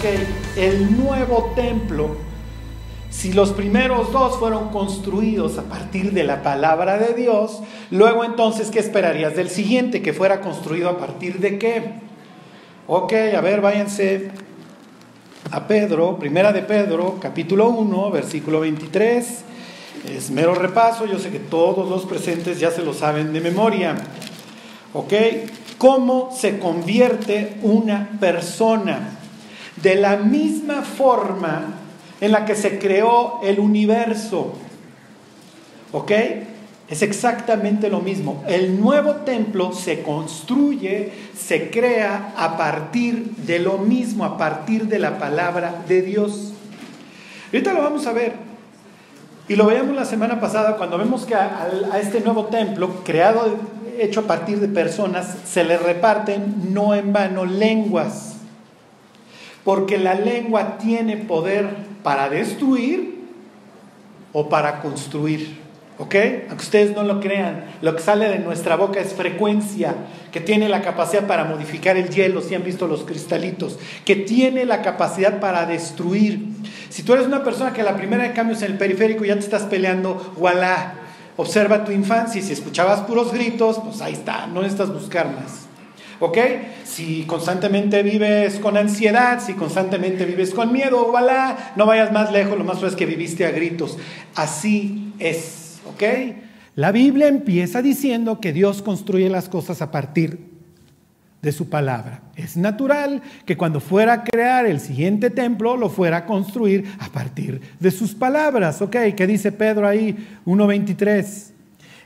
ok, el nuevo templo, si los primeros dos fueron construidos a partir de la palabra de Dios, luego entonces, ¿qué esperarías del siguiente que fuera construido a partir de qué? Ok, a ver, váyanse a Pedro, primera de Pedro, capítulo 1, versículo 23. Es mero repaso, yo sé que todos los presentes ya se lo saben de memoria. ¿Ok? ¿Cómo se convierte una persona? De la misma forma en la que se creó el universo. ¿Ok? Es exactamente lo mismo. El nuevo templo se construye, se crea a partir de lo mismo, a partir de la palabra de Dios. Ahorita lo vamos a ver. Y lo veíamos la semana pasada cuando vemos que a, este nuevo templo, creado, hecho a partir de personas, se le reparten no en vano lenguas. Porque la lengua tiene poder para destruir o para construir. ¿Ok? Aunque ustedes no lo crean, lo que sale de nuestra boca es frecuencia, que tiene la capacidad para modificar el hielo, si han visto los cristalitos, que tiene la capacidad para destruir. Si tú eres una persona que la primera de cambios en el periférico ya te estás peleando, voilà, observa tu infancia y si escuchabas puros gritos, pues ahí está, no necesitas buscar más. ¿Ok? Si constantemente vives con ansiedad, si constantemente vives con miedo, voilà, no vayas más lejos, lo más probable es que viviste a gritos. Así es, ¿ok? La Biblia empieza diciendo que Dios construye las cosas a partir de su palabra. Es natural que cuando fuera a crear el siguiente templo lo fuera a construir a partir de sus palabras. ¿Ok? ¿Qué dice Pedro ahí? 1.23.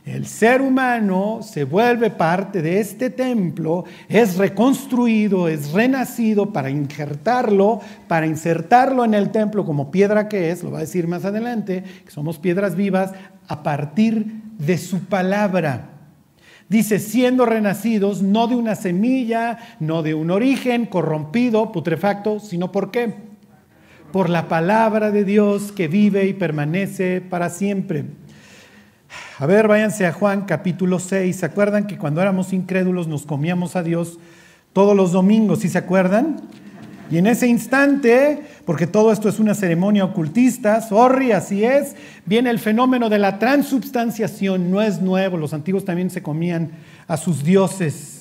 El ser humano se vuelve parte de este templo, es reconstruido, es renacido para injertarlo, para insertarlo en el templo como piedra que es, lo va a decir más adelante, que somos piedras vivas, a partir de su palabra. Dice, siendo renacidos no de una semilla, no de un origen corrompido, putrefacto, sino por qué? Por la palabra de Dios que vive y permanece para siempre. A ver, váyanse a Juan capítulo 6. ¿Se acuerdan que cuando éramos incrédulos nos comíamos a Dios todos los domingos? ¿Sí se acuerdan? Y en ese instante, porque todo esto es una ceremonia ocultista, sorry, así es, viene el fenómeno de la transubstanciación, no es nuevo, los antiguos también se comían a sus dioses.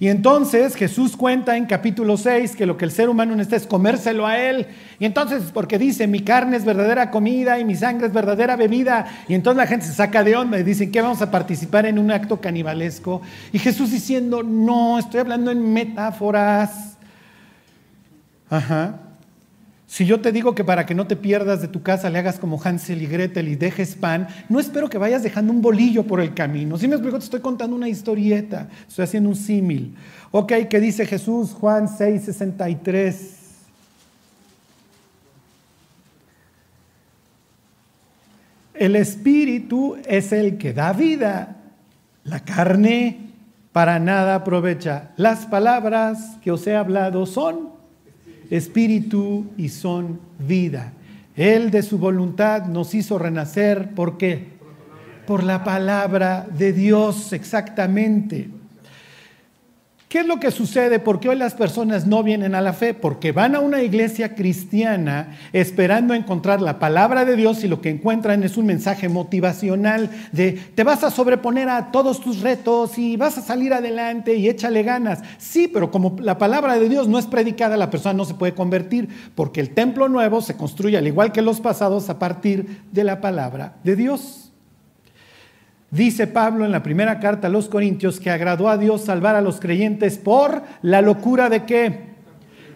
Y entonces Jesús cuenta en capítulo 6 que lo que el ser humano necesita es comérselo a él. Y entonces, porque dice, mi carne es verdadera comida y mi sangre es verdadera bebida. Y entonces la gente se saca de onda y dicen que vamos a participar en un acto canibalesco. Y Jesús diciendo, no, estoy hablando en metáforas. Ajá. Si yo te digo que para que no te pierdas de tu casa le hagas como Hansel y Gretel y dejes pan, no espero que vayas dejando un bolillo por el camino. Si me explico, te estoy contando una historieta, estoy haciendo un símil. Ok, ¿qué dice Jesús? Juan 6, 63. El espíritu es el que da vida, la carne para nada aprovecha. Las palabras que os he hablado son espíritu y son vida. Él de su voluntad nos hizo renacer. ¿Por qué? Por la palabra de Dios exactamente. ¿Qué es lo que sucede? ¿Por qué hoy las personas no vienen a la fe? Porque van a una iglesia cristiana esperando encontrar la palabra de Dios y lo que encuentran es un mensaje motivacional de te vas a sobreponer a todos tus retos y vas a salir adelante y échale ganas. Sí, pero como la palabra de Dios no es predicada, la persona no se puede convertir porque el templo nuevo se construye al igual que los pasados a partir de la palabra de Dios. Dice Pablo en la primera carta a los Corintios que agradó a Dios salvar a los creyentes por la locura de qué?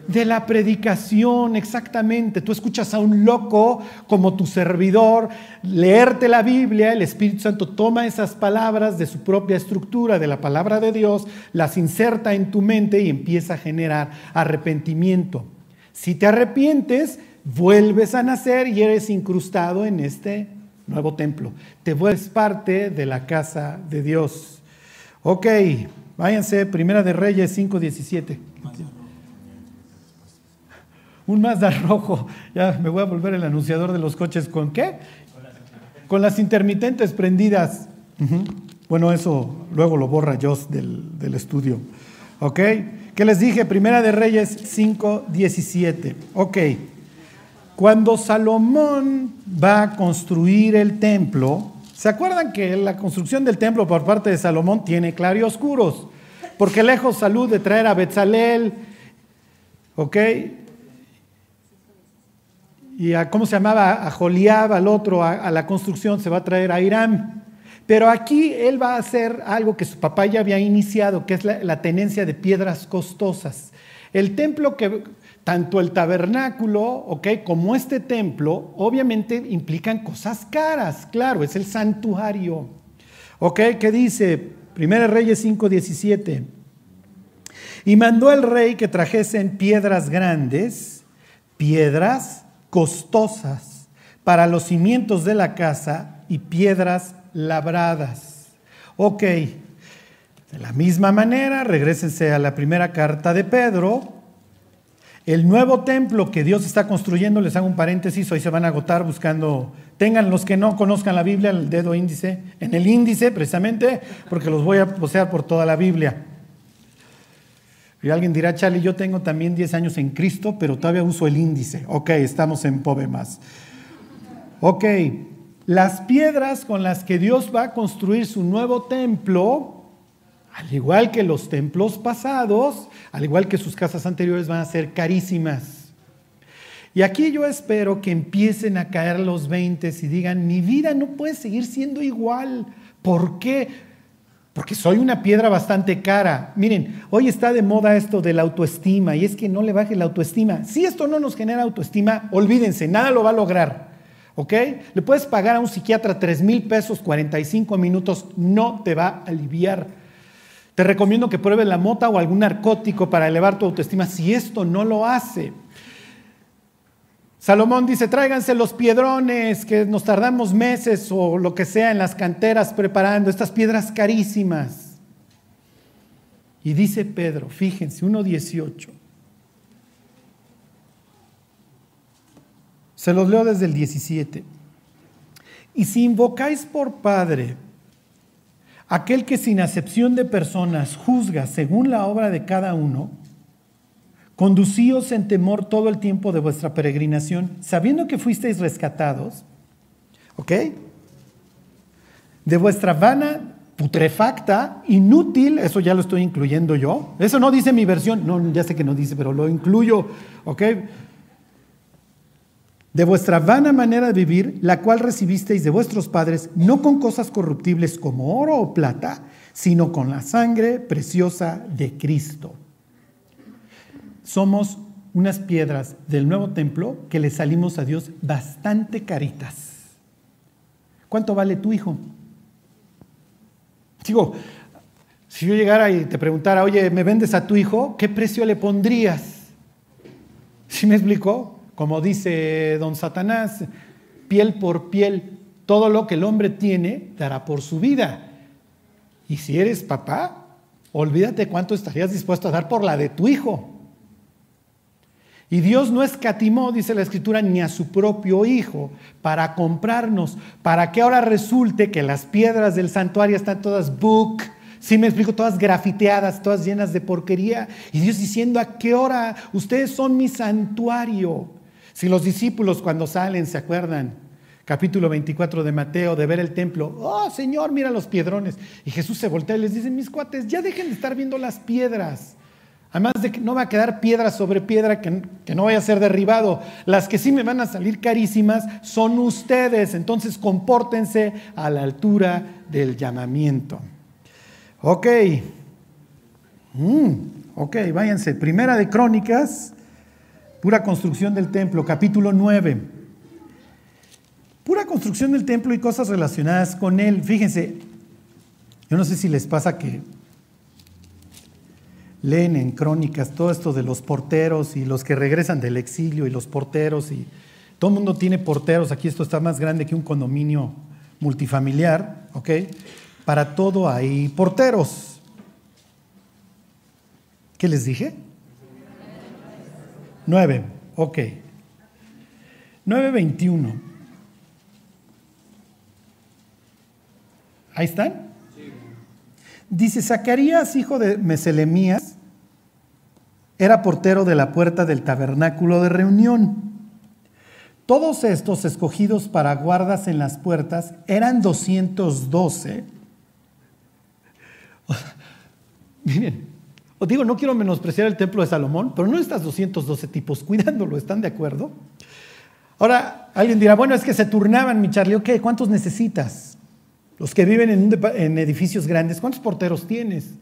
De la predicación, exactamente. Tú escuchas a un loco como tu servidor leerte la Biblia, el Espíritu Santo toma esas palabras de su propia estructura, de la palabra de Dios, las inserta en tu mente y empieza a generar arrepentimiento. Si te arrepientes, vuelves a nacer y eres incrustado en este nuevo templo. Te vuelves parte de la casa de Dios. Ok, váyanse, Primera de Reyes 5.17. Un Mazda rojo. Ya me voy a volver el anunciador de los coches. ¿Con qué? Con las intermitentes prendidas. Bueno, eso luego lo borra Joss del, del estudio. ¿Ok? ¿qué les dije? Primera de Reyes 5, 17. Ok. Cuando Salomón va a construir el templo, ¿se acuerdan que la construcción del templo por parte de Salomón tiene claroscuros? Porque lejos salud de traer a Betzalel, ¿ok? Y a, ¿cómo se llamaba? A Joliab, al otro, a, la construcción, se va a traer a Irán. Pero aquí él va a hacer algo que su papá ya había iniciado, que es la, la tenencia de piedras costosas. El templo que, tanto el tabernáculo, ¿ok? Como este templo, obviamente implican cosas caras, claro, es el santuario. ¿Ok? ¿Qué dice? 1 Reyes 5:17. Y mandó el rey que trajesen piedras grandes, piedras costosas para los cimientos de la casa y piedras labradas. Ok, de la misma manera, regresense a la primera carta de Pedro, el nuevo templo que Dios está construyendo, les hago un paréntesis, hoy se van a agotar buscando, tengan los que no conozcan la Biblia, el dedo índice, en el índice precisamente, porque los voy a posear por toda la Biblia. Y alguien dirá, Charlie, yo tengo también 10 años en Cristo, pero todavía uso el índice. Ok, estamos en Pobe más. Ok, las piedras con las que Dios va a construir su nuevo templo al igual que los templos pasados, al igual que sus casas anteriores, van a ser carísimas. Y aquí yo espero que empiecen a caer los 20 y digan, mi vida no puede seguir siendo igual. ¿Por qué? Porque soy una piedra bastante cara. Miren, hoy está de moda esto de la autoestima y es que no le baje la autoestima. Si esto no nos genera autoestima, olvídense, nada lo va a lograr. ¿Ok? Le puedes pagar a un psiquiatra 3 mil pesos 45 minutos, no te va a aliviar. Te recomiendo que pruebes la mota o algún narcótico para elevar tu autoestima si esto no lo hace. Salomón dice, tráiganse los piedrones, que nos tardamos meses o lo que sea en las canteras preparando estas piedras carísimas. Y dice Pedro, fíjense, 1.18. Se los leo desde el 17. Y si invocáis por Padre aquel que sin acepción de personas juzga según la obra de cada uno, conducíos en temor todo el tiempo de vuestra peregrinación, sabiendo que fuisteis rescatados, ¿ok? De vuestra vana putrefacta, inútil, eso ya lo estoy incluyendo yo, eso no dice mi versión, no, ya sé que no dice, pero lo incluyo, ¿ok? De vuestra vana manera de vivir, la cual recibisteis de vuestros padres, no con cosas corruptibles como oro o plata, sino con la sangre preciosa de Cristo. Somos unas piedras del nuevo templo que le salimos a Dios bastante caritas. ¿Cuánto vale tu hijo? Digo, si yo llegara y te preguntara, oye, ¿me vendes a tu hijo? ¿Qué precio le pondrías? ¿Sí me explicó? Como dice don Satanás, piel por piel, todo lo que el hombre tiene dará por su vida. Y si eres papá, olvídate cuánto estarías dispuesto a dar por la de tu hijo. Y Dios no escatimó, dice la escritura, ni a su propio hijo para comprarnos, para que ahora resulte que las piedras del santuario están todas book, si me explico, todas grafiteadas, todas llenas de porquería. Y Dios diciendo, ¿a qué hora? Ustedes son mi santuario. Si los discípulos cuando salen se acuerdan, capítulo 24 de Mateo, de ver el templo, oh Señor, mira los piedrones. Y Jesús se voltea y les dice, mis cuates, ya dejen de estar viendo las piedras. Además de que no va a quedar piedra sobre piedra que, que, no vaya a ser derribado. Las que sí me van a salir carísimas son ustedes. Entonces compórtense a la altura del llamamiento. Ok. Mm, ok, váyanse. Primera de Crónicas, Pura construcción del templo, capítulo 9. Pura construcción del templo y cosas relacionadas con él. Fíjense, yo no sé si les pasa que leen en crónicas todo esto de los porteros y los que regresan del exilio y los porteros y todo el mundo tiene porteros. Aquí esto está más grande que un condominio multifamiliar, ¿ok? Para todo hay porteros. ¿Qué les dije? 9, ok. 9.21. ¿Ahí están? Dice, Zacarías, hijo de Meselemías, era portero de la puerta del tabernáculo de reunión. Todos estos escogidos para guardas en las puertas eran 212. Miren, os digo, no quiero menospreciar el templo de Salomón, pero no estas 212 tipos cuidándolo, ¿están de acuerdo? Ahora, alguien dirá, bueno, es que se turnaban, mi Charlie, ok, ¿cuántos necesitas? Los que viven en, edificios grandes, ¿cuántos porteros tienes?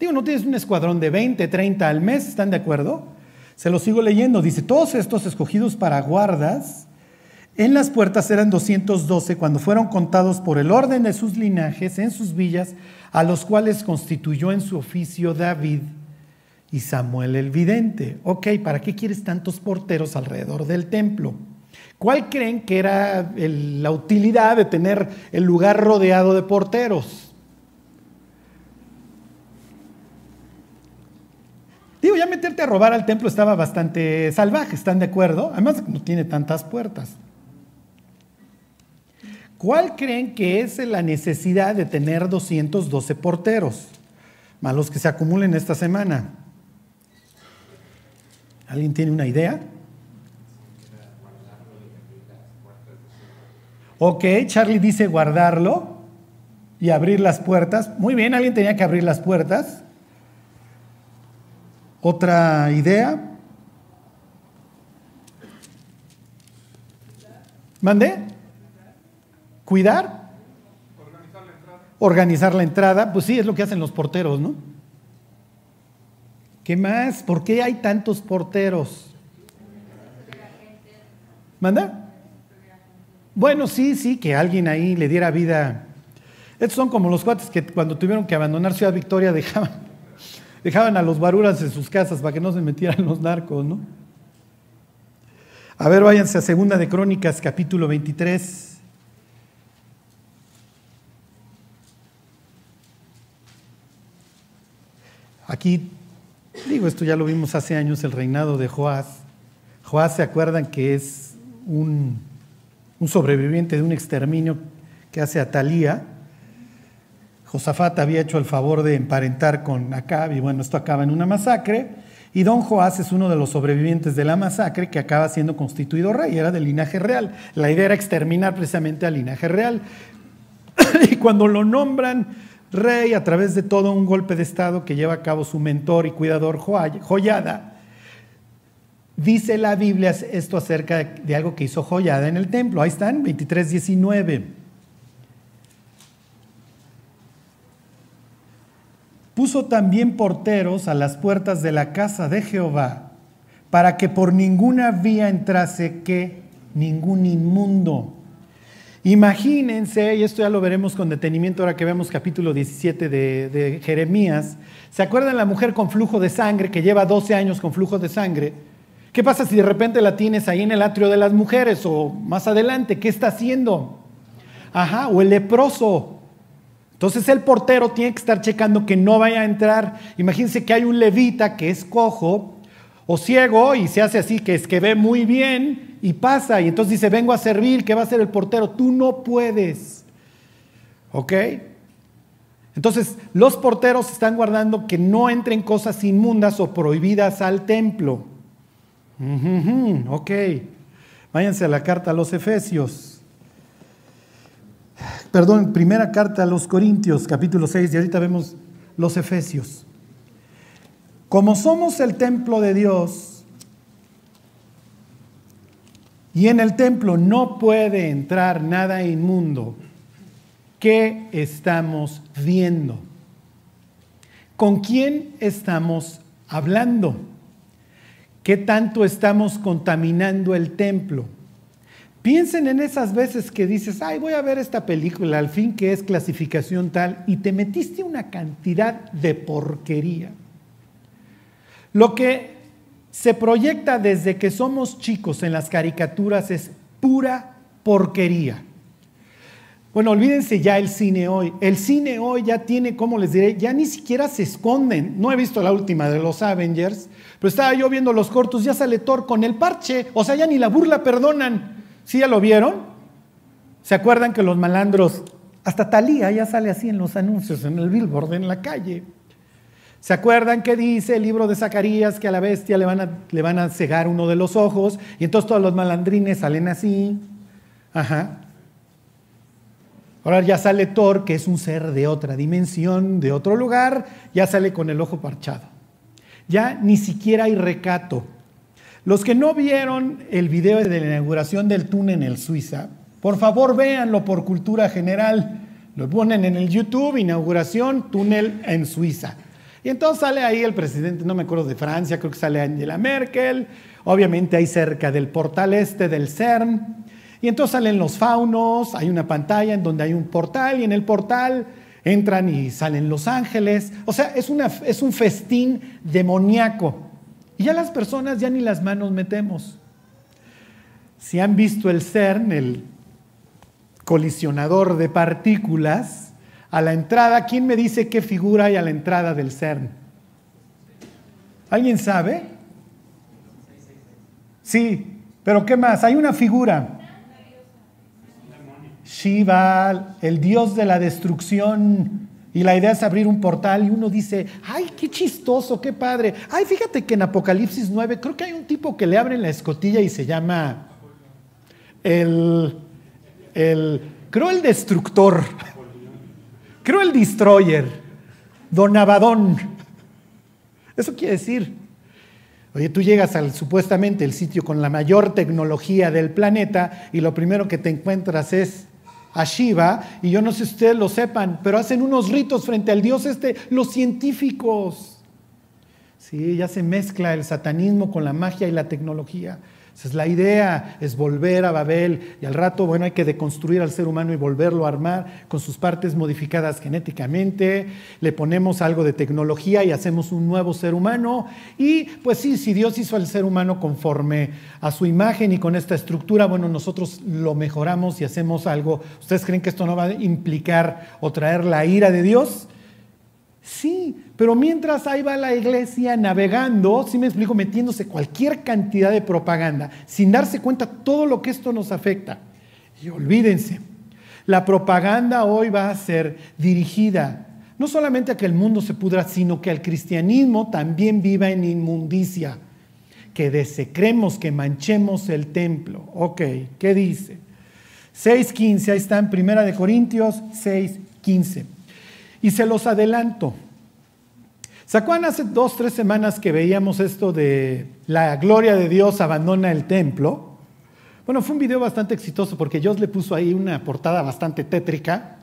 Digo, no tienes un escuadrón de 20, 30 al mes, ¿están de acuerdo? Se lo sigo leyendo. Dice, todos estos escogidos para guardas en las puertas eran 212 cuando fueron contados por el orden de sus linajes en sus villas, a los cuales constituyó en su oficio David y Samuel el vidente. Ok, ¿para qué quieres tantos porteros alrededor del templo? ¿Cuál creen que era la utilidad de tener el lugar rodeado de porteros? Digo, ya meterte a robar al templo estaba bastante salvaje, ¿están de acuerdo? Además, no tiene tantas puertas. ¿Cuál creen que es la necesidad de tener 212 porteros? Más los que se acumulen esta semana. ¿Alguien tiene una idea? Ok, Charlie dice guardarlo y abrir las puertas. Muy bien, alguien tenía que abrir las puertas. Otra idea. ¿Mande? ¿Cuidar? Organizar la entrada. Organizar la entrada, pues sí, es lo que hacen los porteros, ¿no? ¿Qué más? ¿Por qué hay tantos porteros? ¿Manda? Bueno, sí, sí, que alguien ahí le diera vida. Estos son como los cuates que cuando tuvieron que abandonar Ciudad Victoria dejaban dejaban a los baruras en sus casas para que no se metieran los narcos, ¿no? A ver, váyanse a Segunda de Crónicas, capítulo 23. Aquí, digo, esto ya lo vimos hace años, el reinado de Joás. Joás, ¿se acuerdan que es un, sobreviviente de un exterminio que hace Atalía? Josafat había hecho el favor de emparentar con Acab y bueno, esto acaba en una masacre. Y don Joás es uno de los sobrevivientes de la masacre que acaba siendo constituido rey, era del linaje real. La idea era exterminar precisamente al linaje real. y cuando lo nombran rey a través de todo un golpe de Estado que lleva a cabo su mentor y cuidador Joyada, dice la Biblia esto acerca de algo que hizo Joyada en el templo. Ahí están, 23.19. Puso también porteros a las puertas de la casa de Jehová, para que por ninguna vía entrase que ningún inmundo. Imagínense, y esto ya lo veremos con detenimiento ahora que vemos capítulo 17 de, Jeremías, ¿se acuerdan la mujer con flujo de sangre que lleva 12 años con flujo de sangre? ¿Qué pasa si de repente la tienes ahí en el atrio de las mujeres o más adelante? ¿Qué está haciendo? Ajá, o el leproso. Entonces el portero tiene que estar checando que no vaya a entrar. Imagínense que hay un levita que es cojo o ciego y se hace así, que es que ve muy bien y pasa. Y entonces dice, vengo a servir, ¿qué va a hacer el portero? Tú no puedes. ¿Ok? Entonces los porteros están guardando que no entren cosas inmundas o prohibidas al templo. ok. Váyanse a la carta a los Efesios perdón, primera carta a los Corintios, capítulo 6, y ahorita vemos los Efesios. Como somos el templo de Dios, y en el templo no puede entrar nada inmundo, ¿qué estamos viendo? ¿Con quién estamos hablando? ¿Qué tanto estamos contaminando el templo? Piensen en esas veces que dices, ay, voy a ver esta película, al fin que es clasificación tal, y te metiste una cantidad de porquería. Lo que se proyecta desde que somos chicos en las caricaturas es pura porquería. Bueno, olvídense ya el cine hoy. El cine hoy ya tiene, como les diré, ya ni siquiera se esconden. No he visto la última de los Avengers, pero estaba yo viendo los cortos, ya sale Thor con el parche, o sea, ya ni la burla perdonan. ¿Sí ya lo vieron? ¿Se acuerdan que los malandros, hasta Talía ya sale así en los anuncios, en el billboard, en la calle? ¿Se acuerdan que dice el libro de Zacarías que a la bestia le van a, le van a cegar uno de los ojos y entonces todos los malandrines salen así? Ajá. Ahora ya sale Thor, que es un ser de otra dimensión, de otro lugar, ya sale con el ojo parchado. Ya ni siquiera hay recato. Los que no vieron el video de la inauguración del túnel en Suiza, por favor véanlo por cultura general. Lo ponen en el YouTube, inauguración, túnel en Suiza. Y entonces sale ahí el presidente, no me acuerdo de Francia, creo que sale Angela Merkel, obviamente ahí cerca del portal este del CERN. Y entonces salen los faunos, hay una pantalla en donde hay un portal y en el portal entran y salen los ángeles. O sea, es, es un festín demoníaco. Y ya las personas ya ni las manos metemos. Si han visto el CERN, el colisionador de partículas, a la entrada, ¿quién me dice qué figura hay a la entrada del CERN? ¿Alguien sabe? Sí, pero ¿qué más? Hay una figura. Shiva, el dios de la destrucción. Y la idea es abrir un portal y uno dice, ay, qué chistoso, qué padre. Ay, fíjate que en Apocalipsis 9 creo que hay un tipo que le abre la escotilla y se llama el, el creo el destructor. Creo el destroyer, Don Abadón. Eso quiere decir, oye, tú llegas al supuestamente el sitio con la mayor tecnología del planeta y lo primero que te encuentras es a Shiva, y yo no sé si ustedes lo sepan, pero hacen unos ritos frente al dios este, los científicos. Sí, ya se mezcla el satanismo con la magia y la tecnología. Esa es la idea, es volver a Babel y al rato, bueno, hay que deconstruir al ser humano y volverlo a armar con sus partes modificadas genéticamente, le ponemos algo de tecnología y hacemos un nuevo ser humano y pues sí, si Dios hizo al ser humano conforme a su imagen y con esta estructura, bueno, nosotros lo mejoramos y hacemos algo. ¿Ustedes creen que esto no va a implicar o traer la ira de Dios? Sí, pero mientras ahí va la iglesia navegando, si me explico, metiéndose cualquier cantidad de propaganda, sin darse cuenta todo lo que esto nos afecta. Y olvídense, la propaganda hoy va a ser dirigida no solamente a que el mundo se pudra, sino que el cristianismo también viva en inmundicia, que desecremos, que manchemos el templo. Ok, ¿qué dice? 6.15, ahí está en Primera de Corintios 6.15. Y se los adelanto. ¿Se acuerdan hace dos, tres semanas que veíamos esto de la gloria de Dios abandona el templo? Bueno, fue un video bastante exitoso porque Dios le puso ahí una portada bastante tétrica.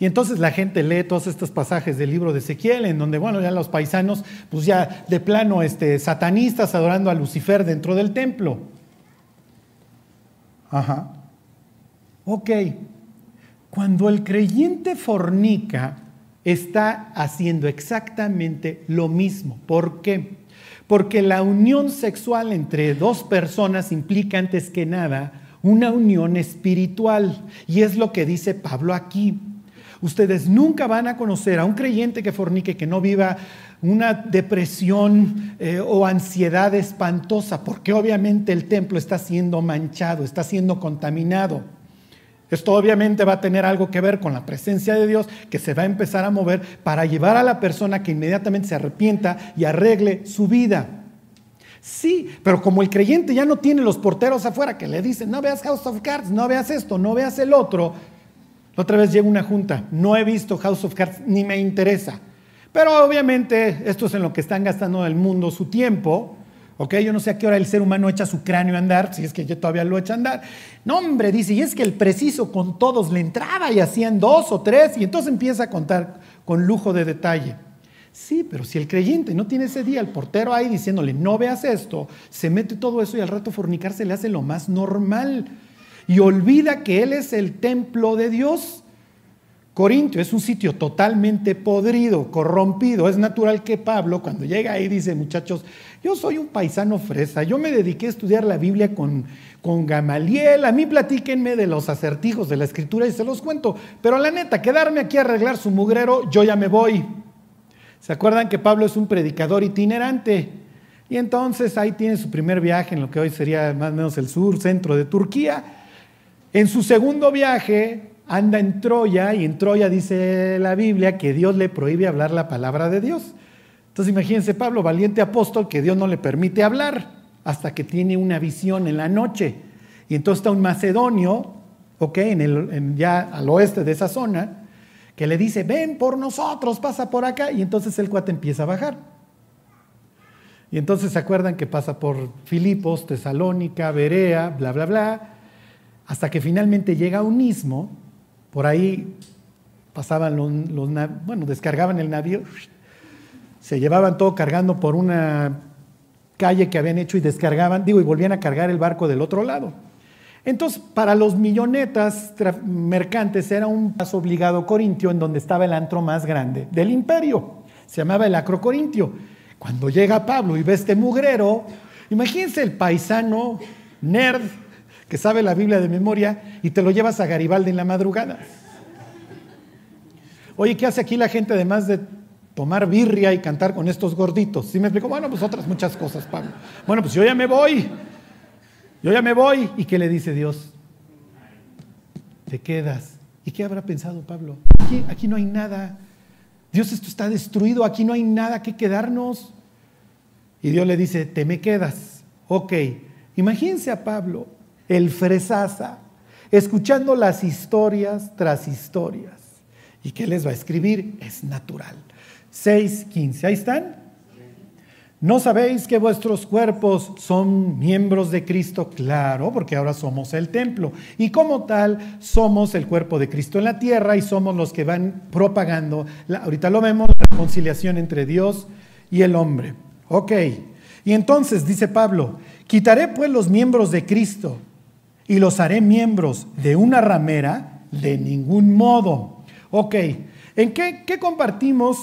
Y entonces la gente lee todos estos pasajes del libro de Ezequiel, en donde, bueno, ya los paisanos, pues ya de plano este, satanistas adorando a Lucifer dentro del templo. Ajá. Ok. Cuando el creyente fornica, está haciendo exactamente lo mismo. ¿Por qué? Porque la unión sexual entre dos personas implica antes que nada una unión espiritual. Y es lo que dice Pablo aquí. Ustedes nunca van a conocer a un creyente que fornique, que no viva una depresión eh, o ansiedad espantosa, porque obviamente el templo está siendo manchado, está siendo contaminado. Esto obviamente va a tener algo que ver con la presencia de Dios que se va a empezar a mover para llevar a la persona que inmediatamente se arrepienta y arregle su vida. Sí, pero como el creyente ya no tiene los porteros afuera que le dicen, no veas House of Cards, no veas esto, no veas el otro. otra vez llega una junta, no he visto House of Cards ni me interesa. Pero obviamente esto es en lo que están gastando el mundo su tiempo. ¿Ok? Yo no sé a qué hora el ser humano echa su cráneo a andar, si es que yo todavía lo echa a andar. No, hombre, dice, y es que el preciso con todos le entraba y hacían dos o tres, y entonces empieza a contar con lujo de detalle. Sí, pero si el creyente no tiene ese día, el portero ahí diciéndole, no veas esto, se mete todo eso y al rato fornicar se le hace lo más normal. Y olvida que Él es el templo de Dios. Corintio es un sitio totalmente podrido, corrompido. Es natural que Pablo, cuando llega ahí, dice, muchachos, yo soy un paisano fresa, yo me dediqué a estudiar la Biblia con, con Gamaliel, a mí platíquenme de los acertijos de la escritura y se los cuento, pero la neta, quedarme aquí a arreglar su mugrero, yo ya me voy. ¿Se acuerdan que Pablo es un predicador itinerante? Y entonces ahí tiene su primer viaje en lo que hoy sería más o menos el sur, centro de Turquía. En su segundo viaje anda en Troya y en Troya dice la Biblia que Dios le prohíbe hablar la palabra de Dios. Entonces imagínense Pablo, valiente apóstol, que Dios no le permite hablar hasta que tiene una visión en la noche. Y entonces está un macedonio, ok, en el, ya al oeste de esa zona, que le dice, ven por nosotros, pasa por acá. Y entonces el cuate empieza a bajar. Y entonces se acuerdan que pasa por Filipos, Tesalónica, Berea, bla, bla, bla, hasta que finalmente llega a un istmo, por ahí pasaban los, bueno, descargaban el navío, se llevaban todo cargando por una calle que habían hecho y descargaban, digo, y volvían a cargar el barco del otro lado. Entonces, para los millonetas mercantes era un paso obligado corintio en donde estaba el antro más grande del imperio. Se llamaba el acrocorintio. Cuando llega Pablo y ve este mugrero, imagínense el paisano nerd que sabe la Biblia de memoria y te lo llevas a Garibaldi en la madrugada. Oye, ¿qué hace aquí la gente además de tomar birria y cantar con estos gorditos? ¿Sí me explico? Bueno, pues otras muchas cosas, Pablo. Bueno, pues yo ya me voy. Yo ya me voy. ¿Y qué le dice Dios? Te quedas. ¿Y qué habrá pensado Pablo? Aquí, aquí no hay nada. Dios, esto está destruido, aquí no hay nada que quedarnos. Y Dios le dice, te me quedas. Ok, imagínense a Pablo, el fresaza, escuchando las historias tras historias. ¿Y qué les va a escribir? Es natural. 6.15, ahí están. ¿No sabéis que vuestros cuerpos son miembros de Cristo? Claro, porque ahora somos el templo. Y como tal, somos el cuerpo de Cristo en la tierra y somos los que van propagando, ahorita lo vemos, la reconciliación entre Dios y el hombre. Ok, y entonces dice Pablo, quitaré pues los miembros de Cristo y los haré miembros de una ramera, de ningún modo. Ok, ¿en qué, compartimos?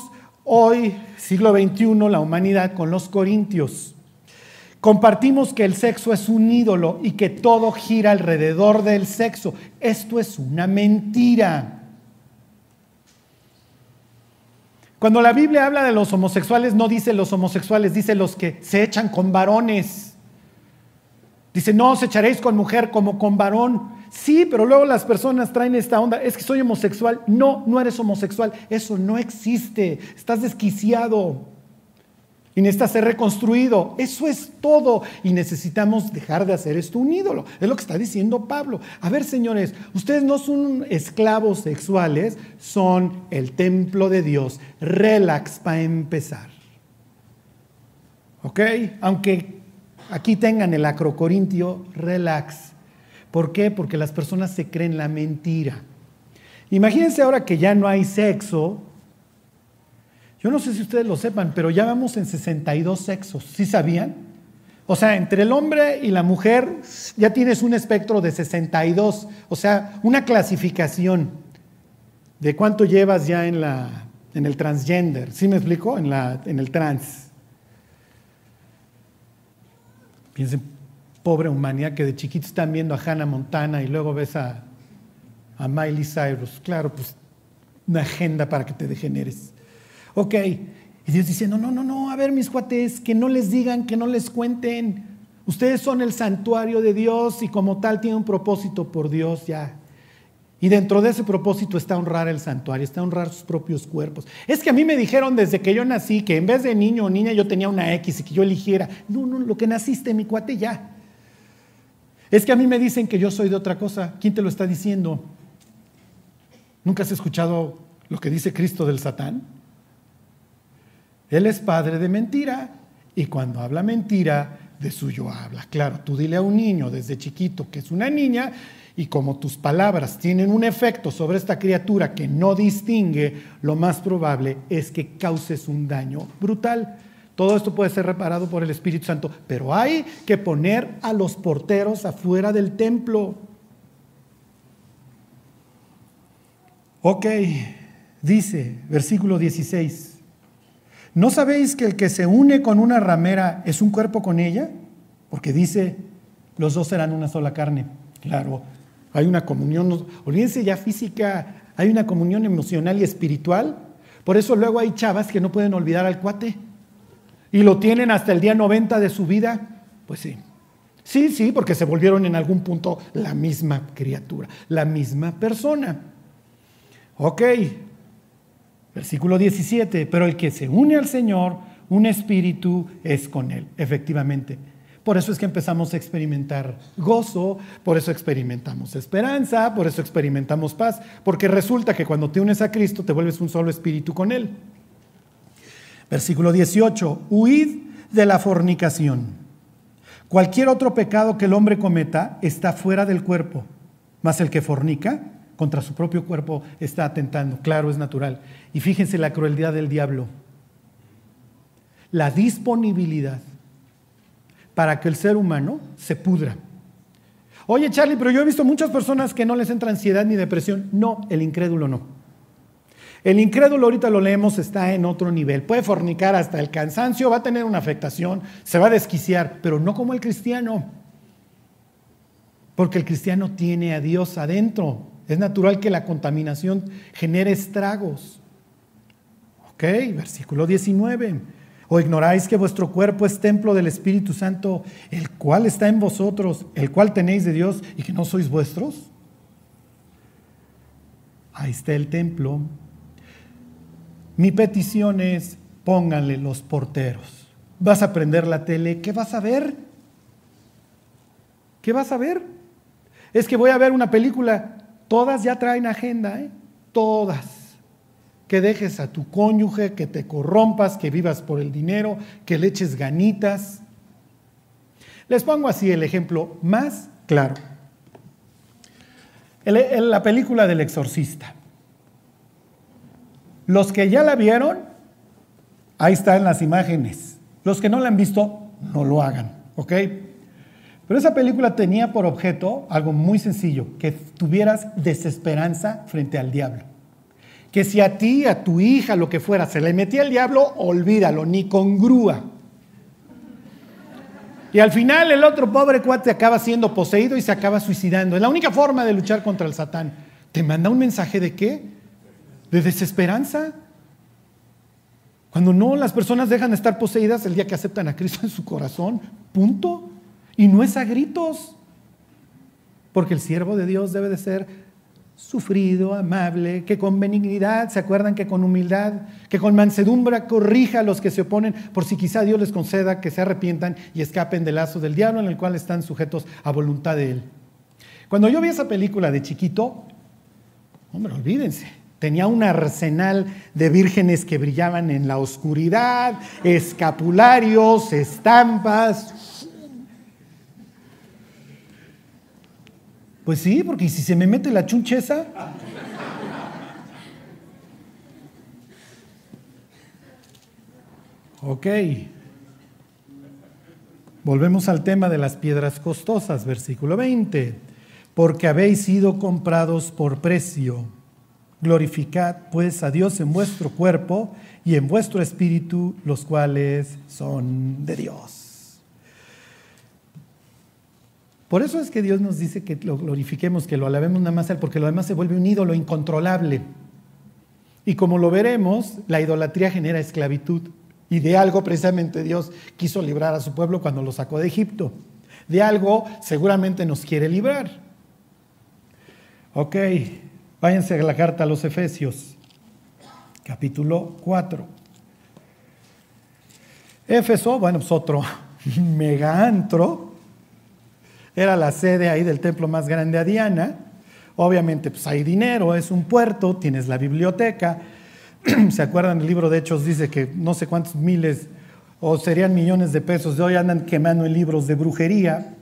Hoy, siglo XXI, la humanidad con los corintios. Compartimos que el sexo es un ídolo y que todo gira alrededor del sexo. Esto es una mentira. Cuando la Biblia habla de los homosexuales, no dice los homosexuales, dice los que se echan con varones. Dice, no os echaréis con mujer como con varón. Sí, pero luego las personas traen esta onda, es que soy homosexual. No, no eres homosexual. Eso no existe. Estás desquiciado. Y necesitas ser reconstruido. Eso es todo. Y necesitamos dejar de hacer esto un ídolo. Es lo que está diciendo Pablo. A ver, señores, ustedes no son esclavos sexuales, son el templo de Dios. Relax para empezar. ¿Ok? Aunque aquí tengan el acrocorintio, relax. ¿Por qué? Porque las personas se creen la mentira. Imagínense ahora que ya no hay sexo. Yo no sé si ustedes lo sepan, pero ya vamos en 62 sexos. ¿Sí sabían? O sea, entre el hombre y la mujer ya tienes un espectro de 62. O sea, una clasificación de cuánto llevas ya en, la, en el transgender. ¿Sí me explico? En, la, en el trans. Piensen pobre humanidad que de chiquitos están viendo a Hannah Montana y luego ves a, a Miley Cyrus. Claro, pues una agenda para que te degeneres. Ok, y Dios diciendo, no, no, no, a ver mis cuates, que no les digan, que no les cuenten. Ustedes son el santuario de Dios y como tal tienen un propósito por Dios ya. Y dentro de ese propósito está honrar el santuario, está honrar sus propios cuerpos. Es que a mí me dijeron desde que yo nací que en vez de niño o niña yo tenía una X y que yo eligiera. No, no, lo que naciste, mi cuate, ya. Es que a mí me dicen que yo soy de otra cosa. ¿Quién te lo está diciendo? ¿Nunca has escuchado lo que dice Cristo del Satán? Él es padre de mentira y cuando habla mentira, de suyo habla. Claro, tú dile a un niño desde chiquito que es una niña y como tus palabras tienen un efecto sobre esta criatura que no distingue, lo más probable es que causes un daño brutal. Todo esto puede ser reparado por el Espíritu Santo, pero hay que poner a los porteros afuera del templo. Ok, dice versículo 16, ¿no sabéis que el que se une con una ramera es un cuerpo con ella? Porque dice, los dos serán una sola carne. Claro, hay una comunión, olvídense ya física, hay una comunión emocional y espiritual. Por eso luego hay chavas que no pueden olvidar al cuate y lo tienen hasta el día 90 de su vida, pues sí. Sí, sí, porque se volvieron en algún punto la misma criatura, la misma persona. Ok, versículo 17, pero el que se une al Señor, un espíritu es con él, efectivamente. Por eso es que empezamos a experimentar gozo, por eso experimentamos esperanza, por eso experimentamos paz, porque resulta que cuando te unes a Cristo te vuelves un solo espíritu con Él. Versículo 18, huid de la fornicación. Cualquier otro pecado que el hombre cometa está fuera del cuerpo, mas el que fornica contra su propio cuerpo está atentando. Claro, es natural. Y fíjense la crueldad del diablo. La disponibilidad para que el ser humano se pudra. Oye, Charlie, pero yo he visto muchas personas que no les entra ansiedad ni depresión. No, el incrédulo no. El incrédulo, ahorita lo leemos, está en otro nivel. Puede fornicar hasta el cansancio, va a tener una afectación, se va a desquiciar, pero no como el cristiano. Porque el cristiano tiene a Dios adentro. Es natural que la contaminación genere estragos. Ok, versículo 19. ¿O ignoráis que vuestro cuerpo es templo del Espíritu Santo, el cual está en vosotros, el cual tenéis de Dios y que no sois vuestros? Ahí está el templo. Mi petición es, pónganle los porteros. Vas a prender la tele, ¿qué vas a ver? ¿Qué vas a ver? Es que voy a ver una película, todas ya traen agenda, ¿eh? todas que dejes a tu cónyuge, que te corrompas, que vivas por el dinero, que le eches ganitas. Les pongo así el ejemplo más claro. la película del exorcista. Los que ya la vieron, ahí están las imágenes. Los que no la han visto, no lo hagan, ¿ok? Pero esa película tenía por objeto algo muy sencillo, que tuvieras desesperanza frente al diablo que si a ti, a tu hija, lo que fuera, se le metía el diablo, olvídalo, ni con grúa. Y al final el otro pobre cuate acaba siendo poseído y se acaba suicidando. Es la única forma de luchar contra el Satán. ¿Te manda un mensaje de qué? De desesperanza. Cuando no, las personas dejan de estar poseídas el día que aceptan a Cristo en su corazón. Punto. Y no es a gritos. Porque el siervo de Dios debe de ser sufrido, amable, que con benignidad, ¿se acuerdan que con humildad, que con mansedumbre corrija a los que se oponen, por si quizá Dios les conceda que se arrepientan y escapen del lazo del diablo en el cual están sujetos a voluntad de Él? Cuando yo vi esa película de chiquito, hombre, olvídense, tenía un arsenal de vírgenes que brillaban en la oscuridad, escapularios, estampas, Pues sí, porque si se me mete la chuncheza. Ok. Volvemos al tema de las piedras costosas, versículo 20. Porque habéis sido comprados por precio. Glorificad pues a Dios en vuestro cuerpo y en vuestro espíritu, los cuales son de Dios. Por eso es que Dios nos dice que lo glorifiquemos, que lo alabemos nada más a Él, porque lo demás se vuelve un ídolo incontrolable. Y como lo veremos, la idolatría genera esclavitud. Y de algo precisamente Dios quiso librar a su pueblo cuando lo sacó de Egipto. De algo seguramente nos quiere librar. Ok, váyanse a la carta a los Efesios, capítulo 4. Éfeso, bueno, pues otro megaantro era la sede ahí del templo más grande a Diana. Obviamente, pues hay dinero, es un puerto, tienes la biblioteca. ¿Se acuerdan? El libro de Hechos dice que no sé cuántos miles o serían millones de pesos de hoy andan quemando en libros de brujería.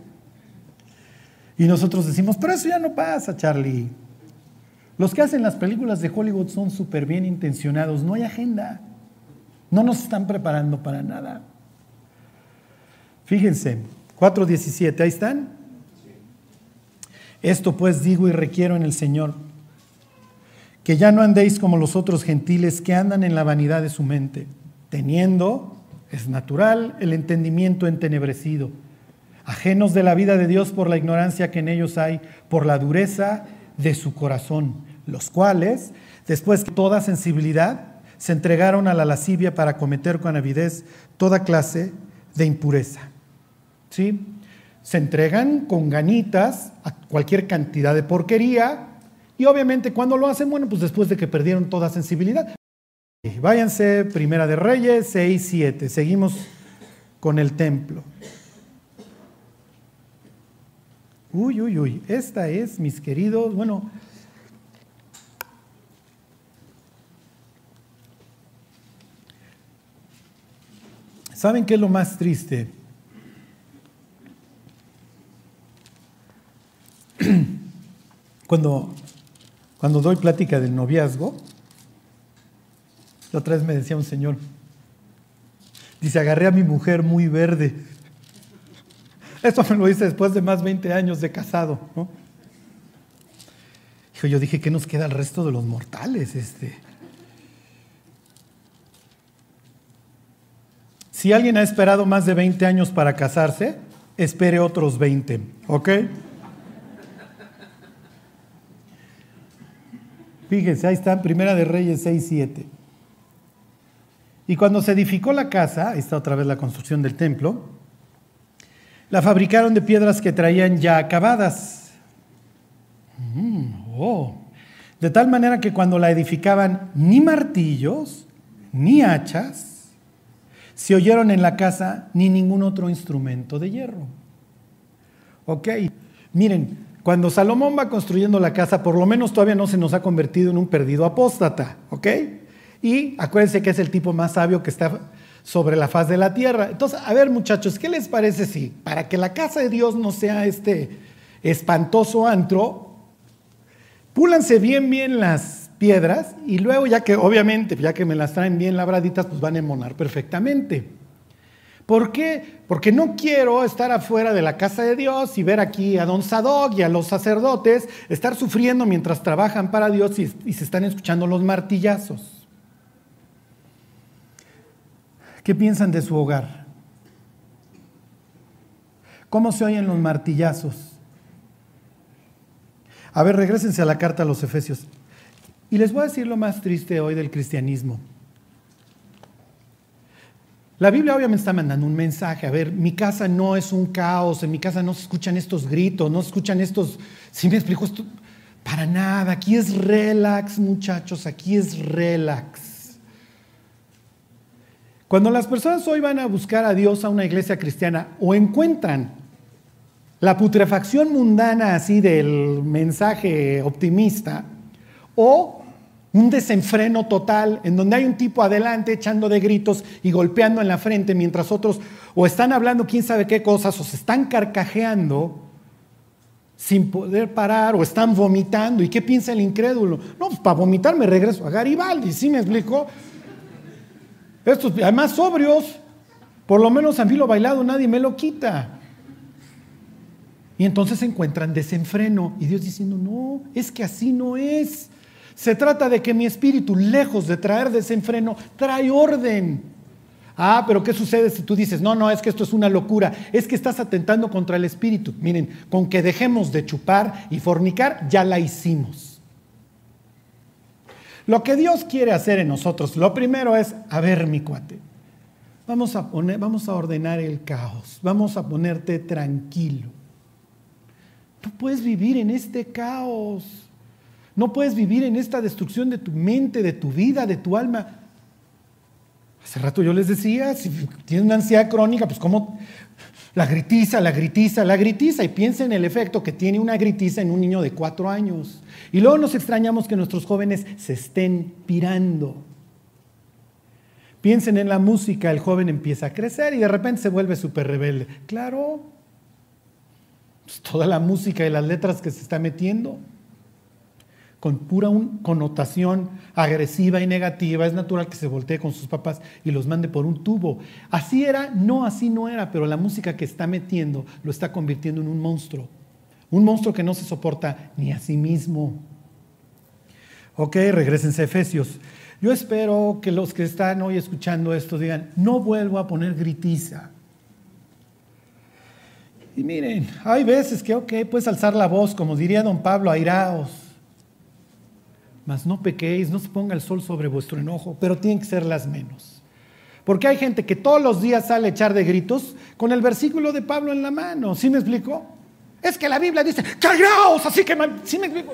Y nosotros decimos, pero eso ya no pasa, Charlie. Los que hacen las películas de Hollywood son súper bien intencionados, no hay agenda. No nos están preparando para nada. Fíjense, 4.17, ahí están. Esto pues digo y requiero en el Señor, que ya no andéis como los otros gentiles que andan en la vanidad de su mente, teniendo, es natural, el entendimiento entenebrecido, ajenos de la vida de Dios por la ignorancia que en ellos hay, por la dureza de su corazón, los cuales, después que toda sensibilidad, se entregaron a la lascivia para cometer con avidez toda clase de impureza. ¿Sí? Se entregan con ganitas a cualquier cantidad de porquería Y obviamente cuando lo hacen, bueno, pues después de que perdieron toda sensibilidad. Váyanse, Primera de Reyes 6, 7. Seguimos con el templo. Uy, uy, uy. Esta es, mis queridos, bueno, ¿Saben qué es lo más triste? Cuando, cuando doy plática del noviazgo, la otra vez me decía un señor, dice, agarré a mi mujer muy verde. Esto me lo hice después de más de 20 años de casado. ¿no? yo dije, ¿qué nos queda al resto de los mortales? Este? Si alguien ha esperado más de 20 años para casarse, espere otros 20, ¿ok? Fíjense, ahí está, Primera de Reyes 6, 7. Y cuando se edificó la casa, está otra vez la construcción del templo, la fabricaron de piedras que traían ya acabadas. Mm, oh. De tal manera que cuando la edificaban, ni martillos, ni hachas, se oyeron en la casa ni ningún otro instrumento de hierro. Ok, miren, cuando Salomón va construyendo la casa, por lo menos todavía no se nos ha convertido en un perdido apóstata, ¿ok? Y acuérdense que es el tipo más sabio que está sobre la faz de la tierra. Entonces, a ver muchachos, ¿qué les parece si para que la casa de Dios no sea este espantoso antro, púlanse bien, bien las piedras y luego ya que obviamente, ya que me las traen bien labraditas, pues van a emonar perfectamente. ¿Por qué? Porque no quiero estar afuera de la casa de Dios y ver aquí a don Sadoc y a los sacerdotes estar sufriendo mientras trabajan para Dios y, se están escuchando los martillazos. ¿Qué piensan de su hogar? ¿Cómo se oyen los martillazos? A ver, regresense a la carta a los Efesios. Y les voy a decir lo más triste hoy del cristianismo. La Biblia obviamente está mandando un mensaje. A ver, mi casa no es un caos, en mi casa no se escuchan estos gritos, no se escuchan estos... Si me explico esto, para nada. Aquí es relax, muchachos, aquí es relax. Cuando las personas hoy van a buscar a Dios a una iglesia cristiana o encuentran la putrefacción mundana así del mensaje optimista, o un desenfreno total en donde hay un tipo adelante echando de gritos y golpeando en la frente mientras otros o están hablando quién sabe qué cosas o se están carcajeando sin poder parar o están vomitando. ¿Y qué piensa el incrédulo? No, pues para vomitar me regreso a Garibaldi, ¿sí me explico? Estos, además sobrios, por lo menos a mí lo bailado nadie me lo quita. Y entonces se encuentran desenfreno y Dios diciendo, no, es que así no es. Se trata de que mi espíritu, lejos de traer desenfreno, trae orden. Ah, pero ¿qué sucede si tú dices, no, no, es que esto es una locura? Es que estás atentando contra el espíritu. Miren, con que dejemos de chupar y fornicar, ya la hicimos. Lo que Dios quiere hacer en nosotros, lo primero es, a ver, mi cuate, vamos a, poner, vamos a ordenar el caos, vamos a ponerte tranquilo. Tú puedes vivir en este caos. No puedes vivir en esta destrucción de tu mente, de tu vida, de tu alma. Hace rato yo les decía, si tienes una ansiedad crónica, pues cómo la gritiza, la gritiza, la gritiza. Y piensa en el efecto que tiene una gritiza en un niño de cuatro años. Y luego nos extrañamos que nuestros jóvenes se estén pirando. Piensen en la música, el joven empieza a crecer y de repente se vuelve súper rebelde. Claro, pues toda la música y las letras que se está metiendo con pura connotación agresiva y negativa, es natural que se voltee con sus papás y los mande por un tubo. Así era, no, así no era, pero la música que está metiendo lo está convirtiendo en un monstruo. Un monstruo que no se soporta ni a sí mismo. Ok, regresense a Efesios. Yo espero que los que están hoy escuchando esto digan, no vuelvo a poner gritiza. Y miren, hay veces que, ok, puedes alzar la voz, como diría don Pablo, airaos mas no pequéis, no se ponga el sol sobre vuestro enojo, pero tienen que ser las menos. Porque hay gente que todos los días sale a echar de gritos con el versículo de Pablo en la mano. ¿Sí me explico? Es que la Biblia dice, callaos, así que... ¿Sí me explico?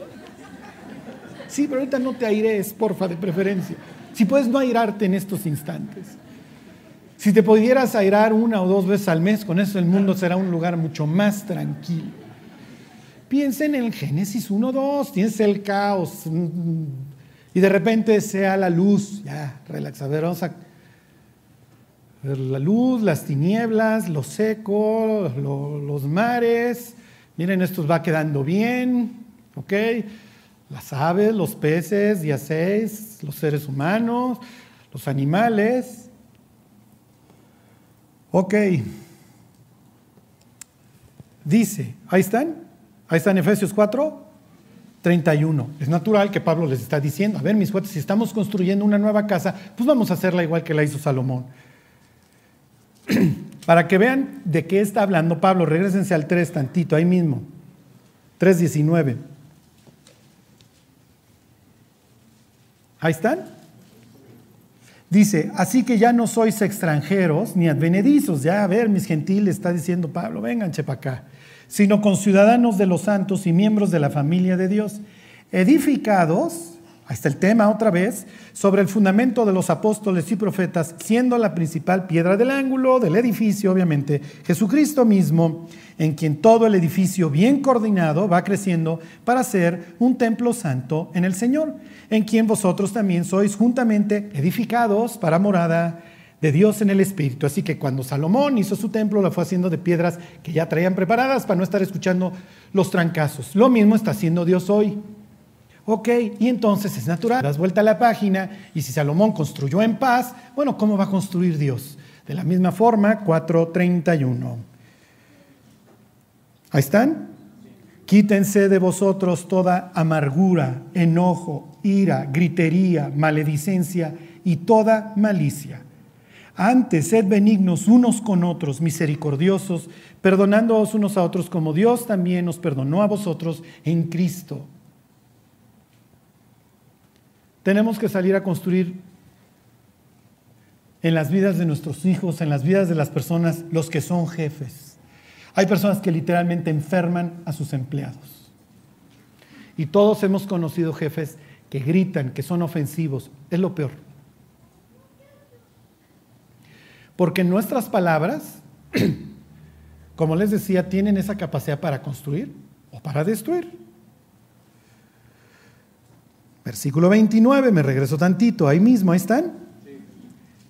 Sí, pero ahorita no te aires, porfa, de preferencia. Si puedes no airarte en estos instantes. Si te pudieras airar una o dos veces al mes, con eso el mundo será un lugar mucho más tranquilo. Piensen en Génesis 1-2, tienes el caos mm, y de repente sea la luz. Ya, relaxa, a ver, vamos a ver la luz, las tinieblas, lo seco, los mares. Miren, esto va quedando bien, ¿ok? Las aves, los peces, día 6, los seres humanos, los animales. Ok. Dice, ahí están, ahí están Efesios 4, 31. Es natural que Pablo les está diciendo, a ver mis cuates, si estamos construyendo una nueva casa, pues vamos a hacerla igual que la hizo Salomón. Para que vean de qué está hablando Pablo, regresense al 3 tantito, ahí mismo. 3.19. Ahí están. Dice, así que ya no sois extranjeros ni advenedizos. Ya, a ver, mis gentiles, está diciendo Pablo, vengan, para acá. Sino conciudadanos de los santos y miembros de la familia de Dios, edificados, ahí está el tema otra vez, sobre el fundamento de los apóstoles y profetas, siendo la principal piedra del ángulo del edificio, obviamente, Jesucristo mismo, en quien todo el edificio bien coordinado va creciendo para ser un templo santo en el Señor en quien vosotros también sois juntamente edificados para morada de Dios en el Espíritu. Así que cuando Salomón hizo su templo, lo fue haciendo de piedras que ya traían preparadas para no estar escuchando los trancazos. Lo mismo está haciendo Dios hoy. Ok, y entonces es natural. Das vuelta a la página y si Salomón construyó en paz, bueno, ¿cómo va a construir Dios? De la misma forma, 4.31. Ahí están. Quítense de vosotros toda amargura, enojo, ira, gritería, maledicencia y toda malicia. Antes, sed benignos unos con otros, misericordiosos, perdonándoos unos a otros como Dios también nos perdonó a vosotros en Cristo. Tenemos que salir a construir en las vidas de nuestros hijos, en las vidas de las personas, los que son jefes. Hay personas que literalmente enferman a sus empleados. Y todos hemos conocido jefes que gritan, que son ofensivos, es lo peor. Porque nuestras palabras, como les decía, tienen esa capacidad para construir o para destruir. Versículo 29, me regreso tantito, ahí mismo, ahí están.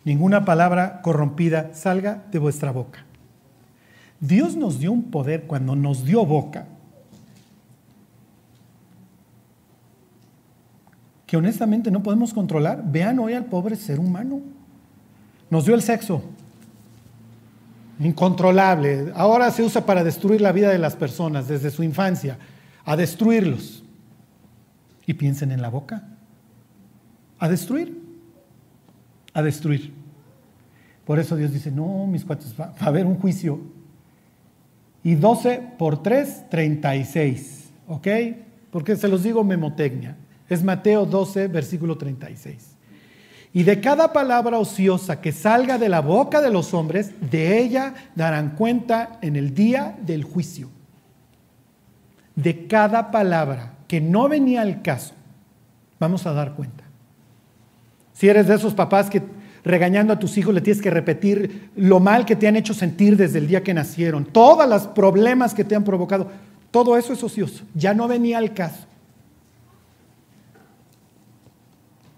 Ninguna palabra corrompida salga de vuestra boca. Dios nos dio un poder cuando nos dio boca que honestamente no podemos controlar. Vean hoy al pobre ser humano. Nos dio el sexo. Incontrolable. Ahora se usa para destruir la vida de las personas desde su infancia, a destruirlos. Y piensen en la boca. A destruir. A destruir. Por eso Dios dice, no, mis cuates, va a haber un juicio. Y 12 por 3, 36. ¿Ok? Porque se los digo memotecnia. Es Mateo 12, versículo 36. Y de cada palabra ociosa que salga de la boca de los hombres, de ella darán cuenta en el día del juicio. De cada palabra que no venía al caso, vamos a dar cuenta. Si eres de esos papás que regañando a tus hijos le tienes que repetir lo mal que te han hecho sentir desde el día que nacieron, todos los problemas que te han provocado, todo eso es ocioso, ya no venía al caso.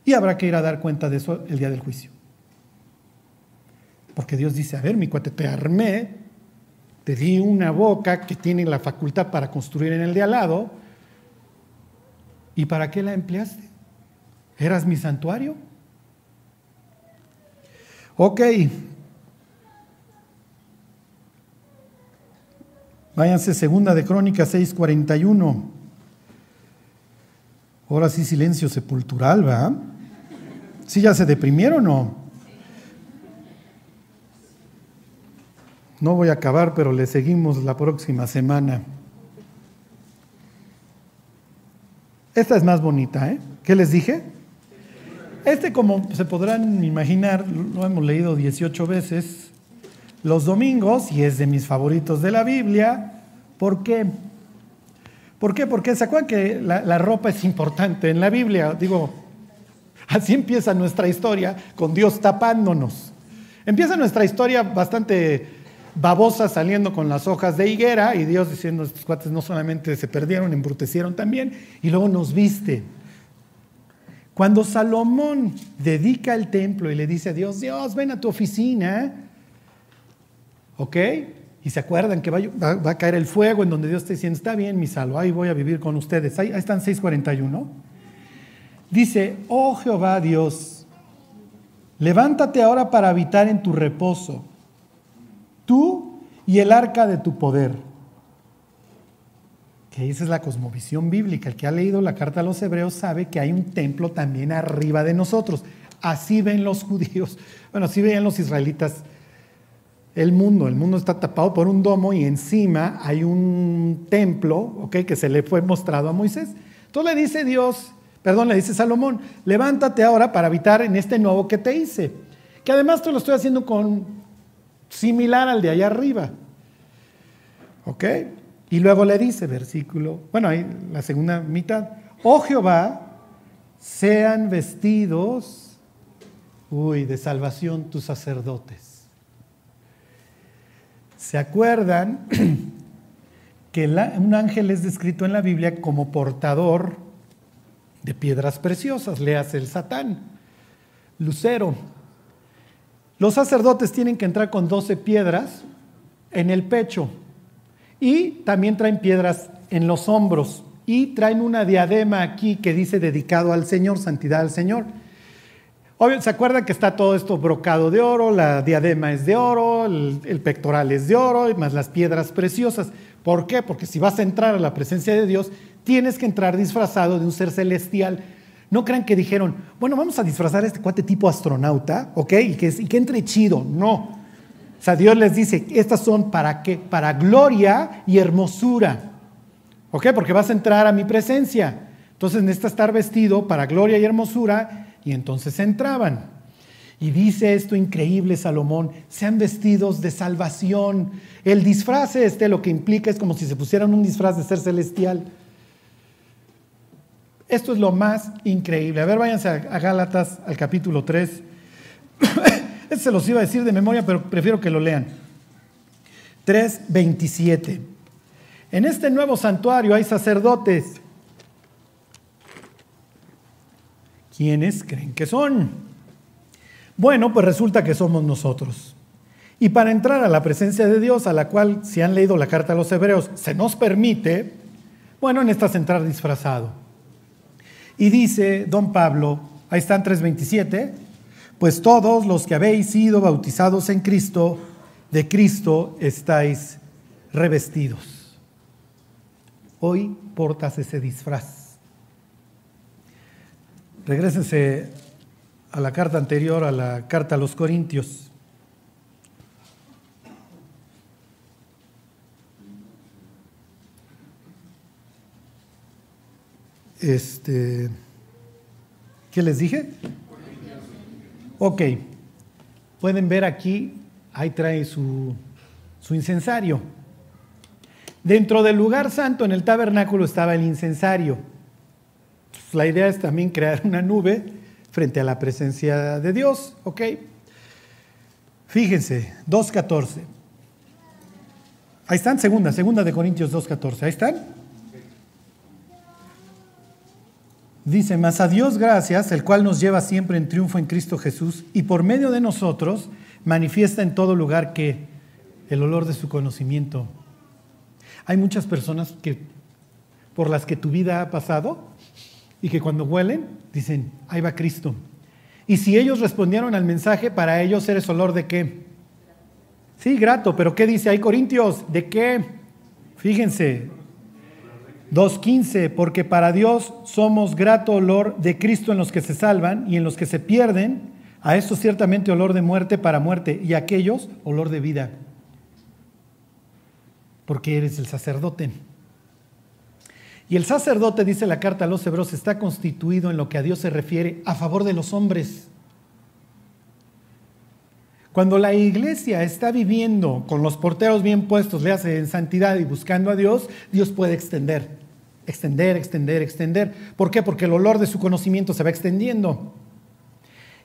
Y habrá que ir a dar cuenta de eso el día del juicio. Porque Dios dice, a ver, mi cuate, te armé, te di una boca que tiene la facultad para construir en el de al lado, ¿y para qué la empleaste? ¿Eras mi santuario? Ok. Váyanse segunda de Crónicas 6:41. Ahora sí silencio sepultural, ¿verdad? ¿Sí ya se deprimieron o no? No voy a acabar, pero le seguimos la próxima semana. Esta es más bonita, ¿eh? ¿Qué les dije? Este, como se podrán imaginar, lo hemos leído 18 veces los domingos y es de mis favoritos de la Biblia. ¿Por qué? ¿Por qué? Porque se acuerdan que la, ropa es importante en la Biblia. Digo, así empieza nuestra historia con Dios tapándonos. Empieza nuestra historia bastante babosa saliendo con las hojas de higuera y Dios diciendo, estos cuates no solamente se perdieron, embrutecieron también y luego nos viste. Cuando Salomón dedica el templo y le dice a Dios, Dios, ven a tu oficina, ¿ok? Y se acuerdan que va, a caer el fuego en donde Dios está diciendo, está bien, mi salvo, ahí voy a vivir con ustedes. Ahí, están 641. Dice, oh Jehová Dios, levántate ahora para habitar en tu reposo, tú y el arca de tu poder. Que esa es la cosmovisión bíblica. El que ha leído la carta a los hebreos sabe que hay un templo también arriba de nosotros. Así ven los judíos, bueno, así ven los israelitas el mundo. El mundo está tapado por un domo y encima hay un templo, ¿ok? Que se le fue mostrado a Moisés. Entonces le dice Dios, perdón, le dice Salomón, levántate ahora para habitar en este nuevo que te hice. Que además te lo estoy haciendo con similar al de allá arriba. ¿Ok? Y luego le dice, versículo, bueno, ahí la segunda mitad, oh Jehová, sean vestidos, uy, de salvación tus sacerdotes ¿Se acuerdan que un ángel es descrito en la Biblia como portador de piedras preciosas? Le hace el Satán, Lucero. Los sacerdotes tienen que entrar con 12 piedras en el pecho y también traen piedras en los hombros y traen una diadema aquí que dice dedicado al Señor, santidad al Señor. ¿se acuerdan que está todo esto brocado de oro? La diadema es de oro, el, pectoral es de oro, y más las piedras preciosas. ¿Por qué? Porque si vas a entrar a la presencia de Dios, tienes que entrar disfrazado de un ser celestial. No crean que dijeron, bueno, vamos a disfrazar a este cuate tipo astronauta, ¿ok? Y que, que entre chido. No. O sea, Dios les dice, estas son para qué? Para gloria y hermosura. ¿Ok? Porque vas a entrar a mi presencia. Entonces necesitas estar vestido para gloria y hermosura y entonces entraban. Y dice esto increíble Salomón, sean vestidos de salvación. El disfraz este lo que implica es como si se pusieran un disfraz de ser celestial. Esto es lo más increíble. A ver, váyanse a, Gálatas al capítulo 3. este se los iba a decir de memoria, pero prefiero que lo lean. 3.27. En este nuevo santuario hay sacerdotes ¿Quiénes creen que son? Bueno, pues resulta que somos nosotros. Y para entrar a la presencia de Dios, a la cual, si han leído la carta a los hebreos, se nos permite, bueno, en esta entrar disfrazado. Y dice don Pablo, ahí están 3.27, pues todos los que habéis sido bautizados en Cristo, de Cristo estáis revestidos. Hoy portas ese disfraz. Regrésense a la carta anterior, a la carta a los Corintios. Este, ¿Qué les dije? Ok, pueden ver aquí, ahí trae su, incensario. Dentro del lugar santo, en el tabernáculo, estaba el incensario la idea es también crear una nube frente a la presencia de Dios, ¿ok? Fíjense, 2.14. Ahí están, segunda, segunda de Corintios 2.14. Ahí están. Dice, mas a Dios gracias, el cual nos lleva siempre en triunfo en Cristo Jesús y por medio de nosotros manifiesta en todo lugar que el olor de su conocimiento. Hay muchas personas que por las que tu vida ha pasado y que cuando huelen dicen, ahí va Cristo. Y si ellos respondieron al mensaje, para ellos eres olor de qué? Sí, grato, pero ¿qué dice ahí Corintios? ¿De qué? Fíjense, 2.15, porque para Dios somos grato olor de Cristo en los que se salvan y en los que se pierden, a estos ciertamente olor de muerte para muerte y a aquellos olor de vida, porque eres el sacerdote. Y el sacerdote, dice la carta a los hebreos, está constituido en lo que a Dios se refiere a favor de los hombres. Cuando la iglesia está viviendo con los porteros bien puestos, le hace en santidad y buscando a Dios, Dios puede extender. Extender, extender, extender. ¿Por qué? Porque el olor de su conocimiento se va extendiendo.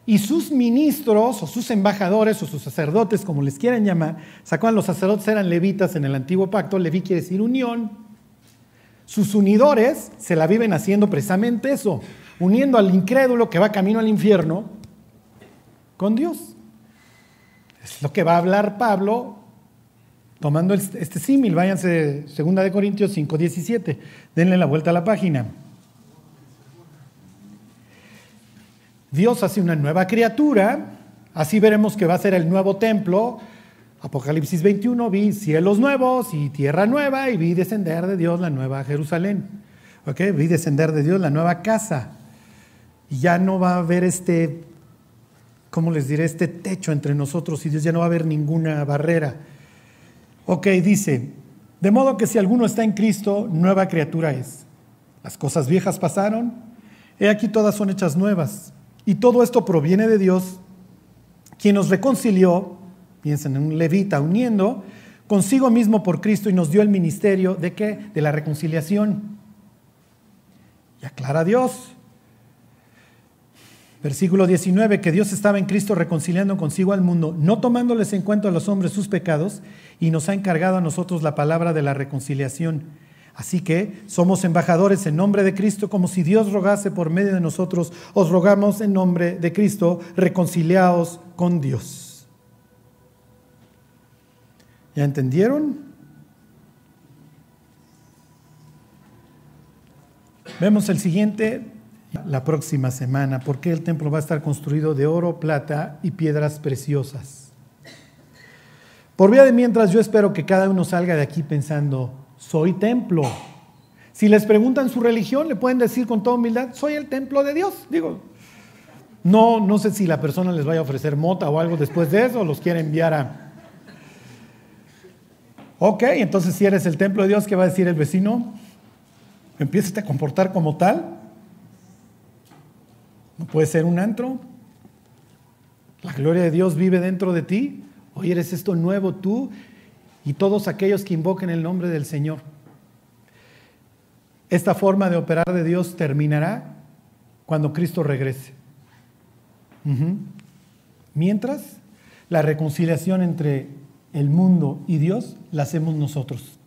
Y sus ministros o sus embajadores o sus sacerdotes, como les quieran llamar, ¿sacan? Los sacerdotes eran levitas en el antiguo pacto, leví quiere decir unión. Sus unidores se la viven haciendo precisamente eso, uniendo al incrédulo que va camino al infierno con Dios. Es lo que va a hablar Pablo tomando este símil. Váyanse 2 de Corintios 5, 17. Denle la vuelta a la página. Dios hace una nueva criatura, así veremos que va a ser el nuevo templo. Apocalipsis 21, vi cielos nuevos y tierra nueva y vi descender de Dios la nueva Jerusalén. ¿Ok? Vi descender de Dios la nueva casa. Y ya no va a haber este, ¿cómo les diré? Este techo entre nosotros y Dios, ya no va a haber ninguna barrera. Ok, dice, de modo que si alguno está en Cristo, nueva criatura es. Las cosas viejas pasaron, he aquí todas son hechas nuevas. Y todo esto proviene de Dios, quien nos reconcilió, piensen en un levita uniendo, consigo mismo por Cristo y nos dio el ministerio de qué? De la reconciliación. Y aclara Dios. Versículo 19, que Dios estaba en Cristo reconciliando consigo al mundo, no tomándoles en cuenta a los hombres sus pecados, y nos ha encargado a nosotros la palabra de la reconciliación. Así que somos embajadores en nombre de Cristo, como si Dios rogase por medio de nosotros. Os rogamos en nombre de Cristo, reconciliaos con Dios. ¿Ya entendieron? Vemos el siguiente la próxima semana, porque el templo va a estar construido de oro, plata y piedras preciosas. Por vía de mientras, yo espero que cada uno salga de aquí pensando, soy templo. Si les preguntan su religión, le pueden decir con toda humildad, soy el templo de Dios. Digo, no, no sé si la persona les vaya a ofrecer mota o algo después de eso, los quiere enviar a... Ok, entonces si eres el templo de Dios, ¿qué va a decir el vecino? Empieza a comportar como tal. No puede ser un antro. La gloria de Dios vive dentro de ti. Hoy eres esto nuevo tú y todos aquellos que invoquen el nombre del Señor. Esta forma de operar de Dios terminará cuando Cristo regrese. Mientras, la reconciliación entre el mundo y Dios la hacemos nosotros.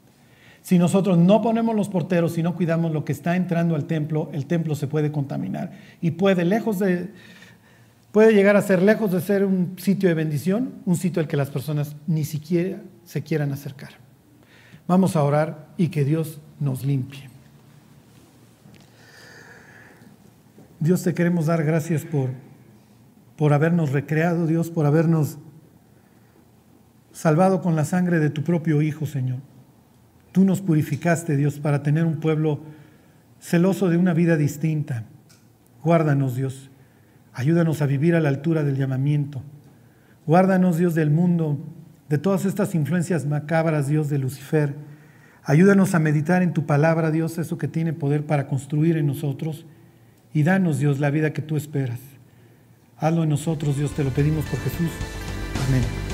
Si nosotros no ponemos los porteros, si no cuidamos lo que está entrando al templo, el templo se puede contaminar y puede, lejos de, puede llegar a ser, lejos de ser un sitio de bendición, un sitio al que las personas ni siquiera se quieran acercar. Vamos a orar y que Dios nos limpie. Dios te queremos dar gracias por, por habernos recreado, Dios, por habernos salvado con la sangre de tu propio Hijo, Señor. Tú nos purificaste, Dios, para tener un pueblo celoso de una vida distinta. Guárdanos, Dios. Ayúdanos a vivir a la altura del llamamiento. Guárdanos, Dios, del mundo de todas estas influencias macabras, Dios, de Lucifer. Ayúdanos a meditar en tu palabra, Dios, eso que tiene poder para construir en nosotros. Y danos, Dios, la vida que tú esperas. Hazlo en nosotros, Dios, te lo pedimos por Jesús. Amén.